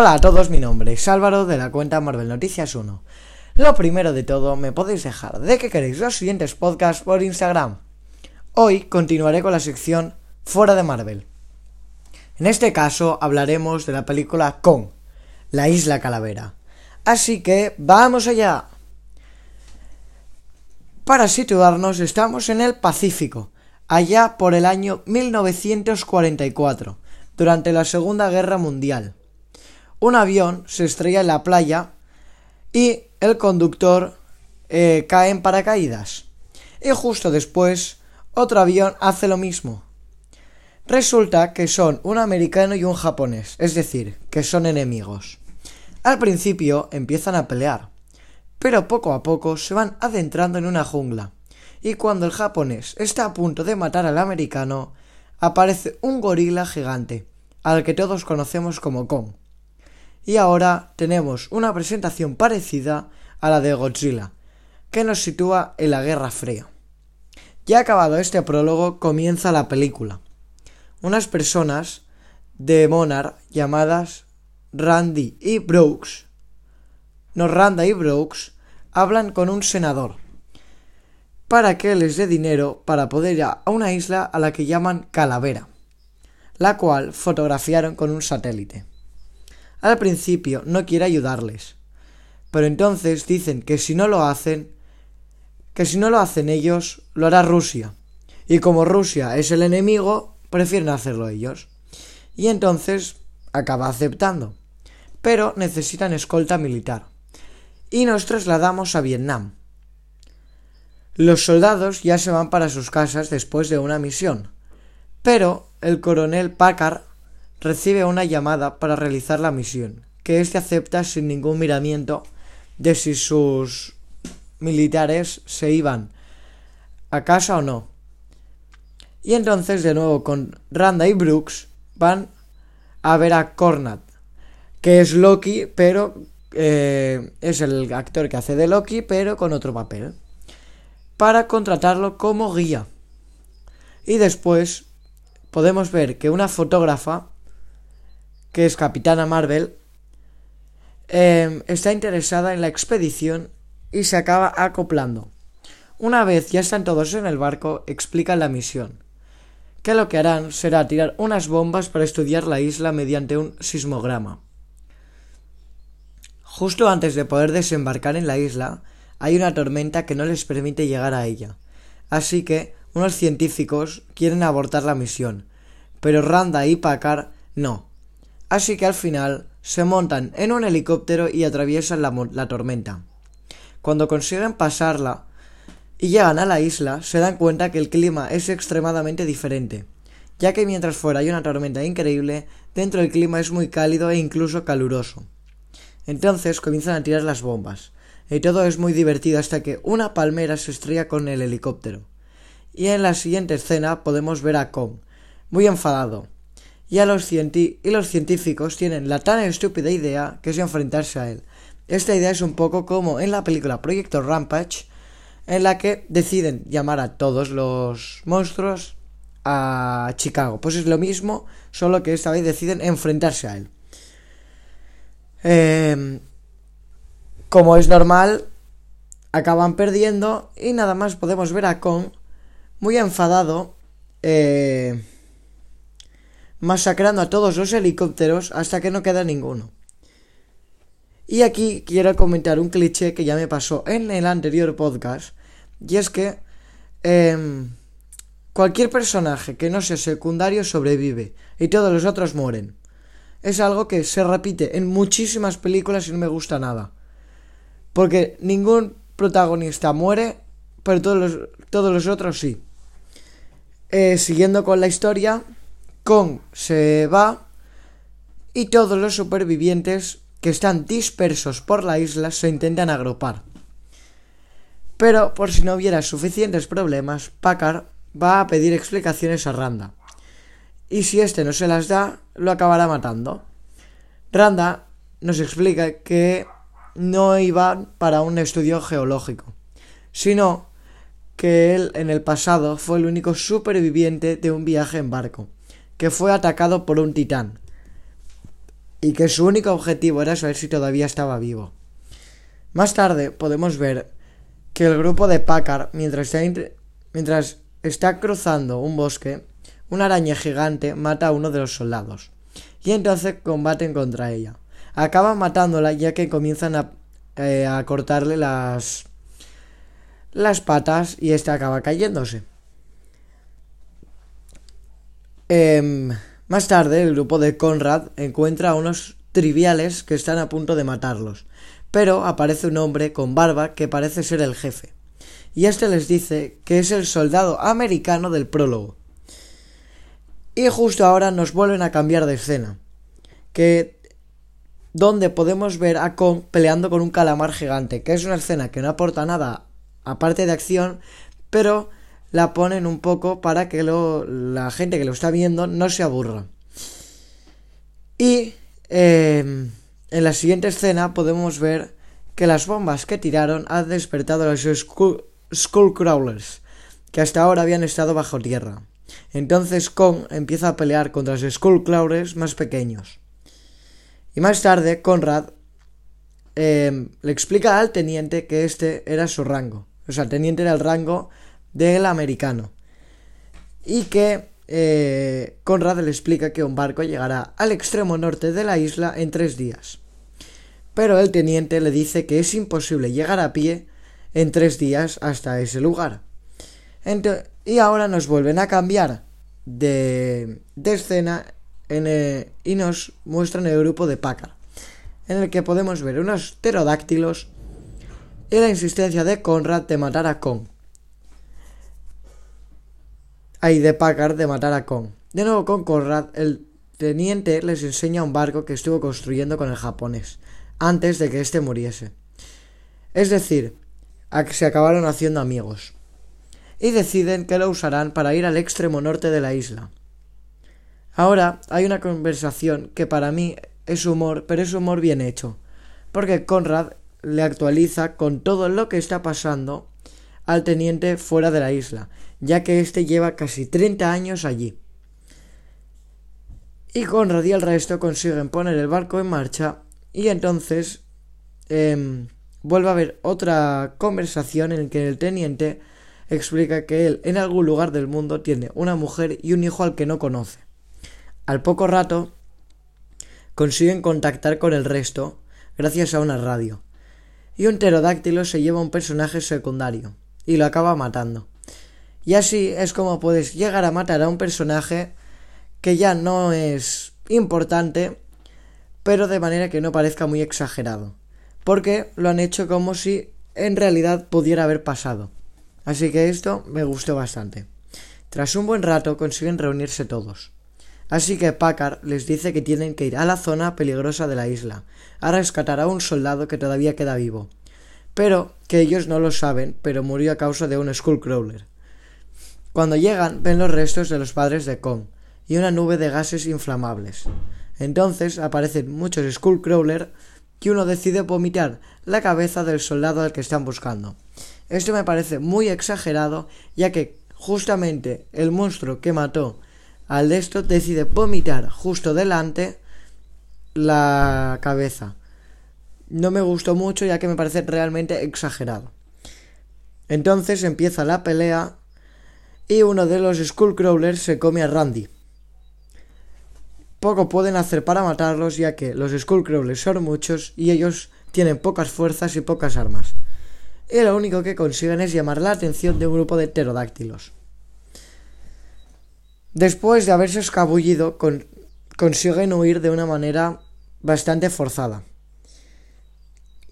Hola a todos, mi nombre es Álvaro de la cuenta Marvel Noticias 1. Lo primero de todo, me podéis dejar de que queréis los siguientes podcasts por Instagram. Hoy continuaré con la sección Fuera de Marvel. En este caso hablaremos de la película Kong, la isla calavera. Así que vamos allá. Para situarnos estamos en el Pacífico, allá por el año 1944, durante la Segunda Guerra Mundial. Un avión se estrella en la playa y el conductor eh, cae en paracaídas. Y justo después otro avión hace lo mismo. Resulta que son un americano y un japonés, es decir, que son enemigos. Al principio empiezan a pelear, pero poco a poco se van adentrando en una jungla, y cuando el japonés está a punto de matar al americano, aparece un gorila gigante, al que todos conocemos como Kong. Y ahora tenemos una presentación parecida a la de Godzilla, que nos sitúa en la Guerra Fría. Ya acabado este prólogo, comienza la película. Unas personas de Monarch llamadas Randy y Brooks, no Randa y Brooks, hablan con un senador para que les dé dinero para poder ir a una isla a la que llaman Calavera, la cual fotografiaron con un satélite. Al principio no quiere ayudarles, pero entonces dicen que si no lo hacen, que si no lo hacen ellos, lo hará Rusia. Y como Rusia es el enemigo, prefieren hacerlo ellos. Y entonces acaba aceptando. Pero necesitan escolta militar. Y nos trasladamos a Vietnam. Los soldados ya se van para sus casas después de una misión. Pero el coronel Packard recibe una llamada para realizar la misión, que éste acepta sin ningún miramiento de si sus militares se iban a casa o no. Y entonces de nuevo con Randa y Brooks van a ver a Cornat, que es Loki, pero eh, es el actor que hace de Loki, pero con otro papel, para contratarlo como guía. Y después podemos ver que una fotógrafa que es Capitana Marvel, em, está interesada en la expedición y se acaba acoplando. Una vez ya están todos en el barco, explican la misión, que lo que harán será tirar unas bombas para estudiar la isla mediante un sismograma. Justo antes de poder desembarcar en la isla, hay una tormenta que no les permite llegar a ella. Así que unos científicos quieren abortar la misión, pero Randa y Packard no, Así que al final se montan en un helicóptero y atraviesan la, tormenta. Cuando consiguen pasarla y llegan a la isla, se dan cuenta que el clima es extremadamente diferente, ya que mientras fuera hay una tormenta increíble, dentro el clima es muy cálido e incluso caluroso. Entonces comienzan a tirar las bombas, y todo es muy divertido hasta que una palmera se estrella con el helicóptero. Y en la siguiente escena podemos ver a Kong, muy enfadado, y, los científicos tienen la tan estúpida idea que es enfrentarse a él. Esta idea es un poco como en la película Proyecto Rampage, en la que deciden llamar a todos los monstruos a Chicago. Pues es lo mismo, solo que esta vez deciden enfrentarse a él. Em, como es normal, acaban perdiendo y nada más podemos ver a Kong muy enfadado. Eh, masacrando a todos los helicópteros hasta que no queda ninguno. Y aquí quiero comentar un cliché que ya me pasó en el anterior podcast, y es que em, cualquier personaje que no sea secundario sobrevive y todos los otros mueren. Es algo que se repite en muchísimas películas y no me gusta nada. Porque ningún protagonista muere, pero todos los, todos los otros sí. Eh, siguiendo con la historia, Kong se va y todos los supervivientes que están dispersos por la isla se intentan agrupar. Pero por si no hubiera suficientes problemas, Packard va a pedir explicaciones a Randa. Y si este no se las da, lo acabará matando. Randa nos explica que no iba para un estudio geológico, sino que él en el pasado fue el único superviviente de un viaje en barco que fue atacado por un titán. y que su único objetivo era saber si todavía estaba vivo. Más tarde podemos ver que el grupo de Packard, mientras está, mientras está cruzando un bosque, una araña gigante mata a uno de los soldados y entonces combaten contra ella. Acaban matándola ya que comienzan a, eh, a cortarle las las patas y este acaba cayéndose. Em, más tarde, el grupo de Conrad encuentra a unos triviales que están a punto de matarlos, pero aparece un hombre con barba que parece ser el jefe, y este les dice que es el soldado americano del prólogo. Y justo ahora nos vuelven a cambiar de escena, que donde podemos ver a Kong peleando con un calamar gigante, que es una escena que no aporta nada aparte de acción, pero la ponen un poco para que la gente que lo está viendo no se aburra. Y em, en la siguiente escena podemos ver que las bombas que tiraron han despertado a los Skullcrawlers, que hasta ahora habían estado bajo tierra. Entonces Kong empieza a pelear contra los Skullcrawlers más pequeños. Y más tarde Conrad em, le explica al teniente que este era su rango. O sea, el teniente era el rango del americano. Y que eh, Conrad le explica que un barco llegará al extremo norte de la isla en tres días. Pero el teniente le dice que es imposible llegar a pie en tres días hasta ese lugar. y ahora nos vuelven a cambiar de, escena eh, y nos muestran el grupo de Packard, en el que podemos ver unos pterodáctilos y la insistencia de Conrad de matar a Kong. Ahí de Packard de matar a Kong. De nuevo con Conrad, el teniente les enseña un barco que estuvo construyendo con el japonés, antes de que éste muriese. Es decir, a que se acabaron haciendo amigos. Y deciden que lo usarán para ir al extremo norte de la isla. Ahora hay una conversación que para mí es humor, pero es humor bien hecho. Porque Conrad le actualiza con todo lo que está pasando al teniente fuera de la isla, ya que éste lleva casi 30 años allí. Y Conrad y el resto consiguen poner el barco en marcha y entonces em, vuelve a haber otra conversación en la que el teniente explica que él en algún lugar del mundo tiene una mujer y un hijo al que no conoce. Al poco rato consiguen contactar con el resto gracias a una radio y un pterodáctilo se lleva un personaje secundario y lo acaba matando. Y así es como puedes llegar a matar a un personaje que ya no es importante, pero de manera que no parezca muy exagerado, porque lo han hecho como si en realidad pudiera haber pasado. Así que esto me gustó bastante. Tras un buen rato consiguen reunirse todos. Así que Packard les dice que tienen que ir a la zona peligrosa de la isla, a rescatar a un soldado que todavía queda vivo, pero que ellos no lo saben, pero murió a causa de un Skullcrawler. Cuando llegan, ven los restos de los padres de Kong y una nube de gases inflamables. Entonces aparecen muchos Skullcrawler y uno decide vomitar la cabeza del soldado al que están buscando. Esto me parece muy exagerado, ya que justamente el monstruo que mató al de decide vomitar justo delante la cabeza. No me gustó mucho ya que me parece realmente exagerado. Entonces empieza la pelea y uno de los Skullcrawlers se come a Randy. Poco pueden hacer para matarlos ya que los Skullcrawlers son muchos y ellos tienen pocas fuerzas y pocas armas. Y lo único que consiguen es llamar la atención de un grupo de pterodáctilos. Después de haberse escabullido, consiguen huir de una manera bastante forzada.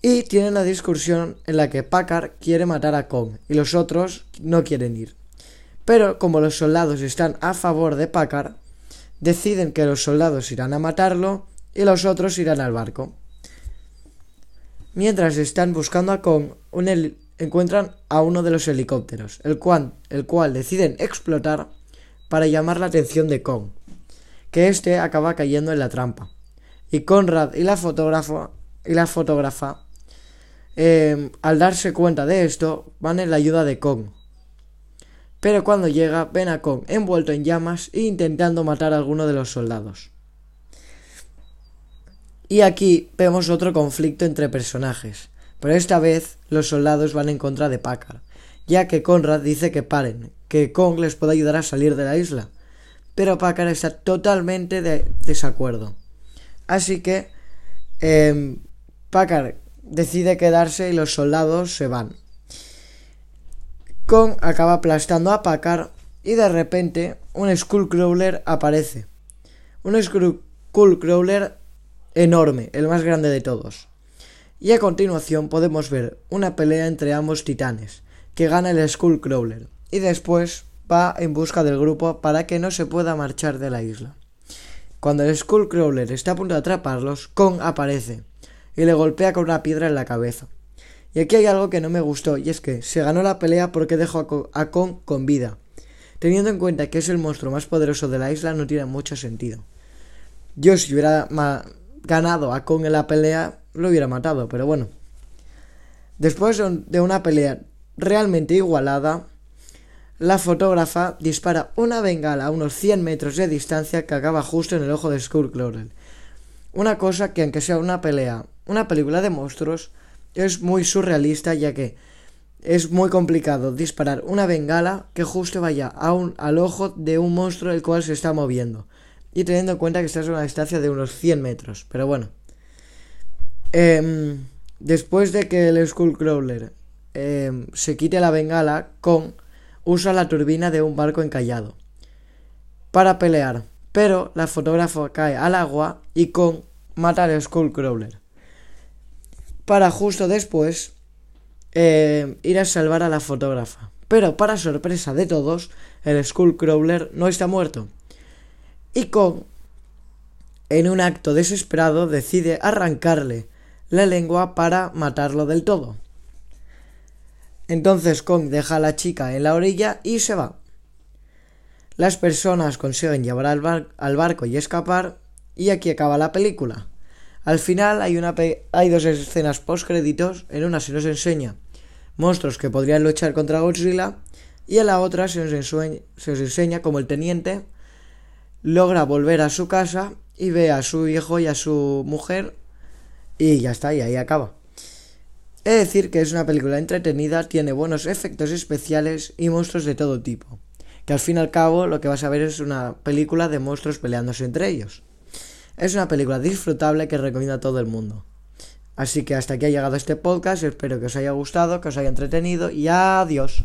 Y tienen la discusión en la que Packard quiere matar a Kong y los otros no quieren ir. Pero como los soldados están a favor de Packard, deciden que los soldados irán a matarlo y los otros irán al barco. Mientras están buscando a Kong, encuentran a uno de los helicópteros, el cual, deciden explotar para llamar la atención de Kong, que éste acaba cayendo en la trampa. Y Conrad y la fotógrafa, em, al darse cuenta de esto, van en la ayuda de Kong. Pero cuando llega, ven a Kong envuelto en llamas e intentando matar a alguno de los soldados. Y aquí vemos otro conflicto entre personajes, pero esta vez los soldados van en contra de Packard, ya que Conrad dice que paren, que Kong les puede ayudar a salir de la isla, pero Packard está totalmente de desacuerdo. Así que eh, Packard decide quedarse y los soldados se van. Kong acaba aplastando a Packard y de repente un Skullcrawler aparece. Un Skullcrawler enorme, el más grande de todos. Y a continuación podemos ver una pelea entre ambos titanes, que gana el Skullcrawler, y después va en busca del grupo para que no se pueda marchar de la isla. Cuando el Skullcrawler está a punto de atraparlos, Kong aparece y le golpea con una piedra en la cabeza. Y aquí hay algo que no me gustó, y es que se ganó la pelea porque dejó a Kong con vida. Teniendo en cuenta que es el monstruo más poderoso de la isla, no tiene mucho sentido. Yo si hubiera ganado a Kong en la pelea, lo hubiera matado, pero bueno. Después de una pelea realmente igualada, la fotógrafa dispara una bengala a unos 100 metros de distancia que acaba justo en el ojo de Skullcrawler. Una cosa que aunque sea una pelea, una película de monstruos, es muy surrealista ya que es muy complicado disparar una bengala que justo vaya a un, al ojo de un monstruo el cual se está moviendo. Y teniendo en cuenta que estás a una distancia de unos 100 metros. Pero bueno. Em, después de que el Skullcrawler em, se quite la bengala, Kong usa la turbina de un barco encallado para pelear. Pero la fotógrafa cae al agua y Kong mata al Skullcrawler. Para justo después eh, ir a salvar a la fotógrafa. Pero para sorpresa de todos, el Skullcrawler no está muerto. Y Kong, en un acto desesperado, decide arrancarle la lengua para matarlo del todo. Entonces Kong deja a la chica en la orilla y se va. Las personas consiguen llevar al, al barco y escapar, y aquí acaba la película. Al final hay, una hay dos escenas post créditos, en una se nos enseña monstruos que podrían luchar contra Godzilla y en la otra se nos, se nos enseña como el teniente logra volver a su casa y ve a su hijo y a su mujer y ya está, y ahí acaba. Es decir que es una película entretenida, tiene buenos efectos especiales y monstruos de todo tipo. Que al fin y al cabo lo que vas a ver es una película de monstruos peleándose entre ellos. Es una película disfrutable que recomiendo a todo el mundo. Así que hasta aquí ha llegado este podcast, espero que os haya gustado, que os haya entretenido y adiós.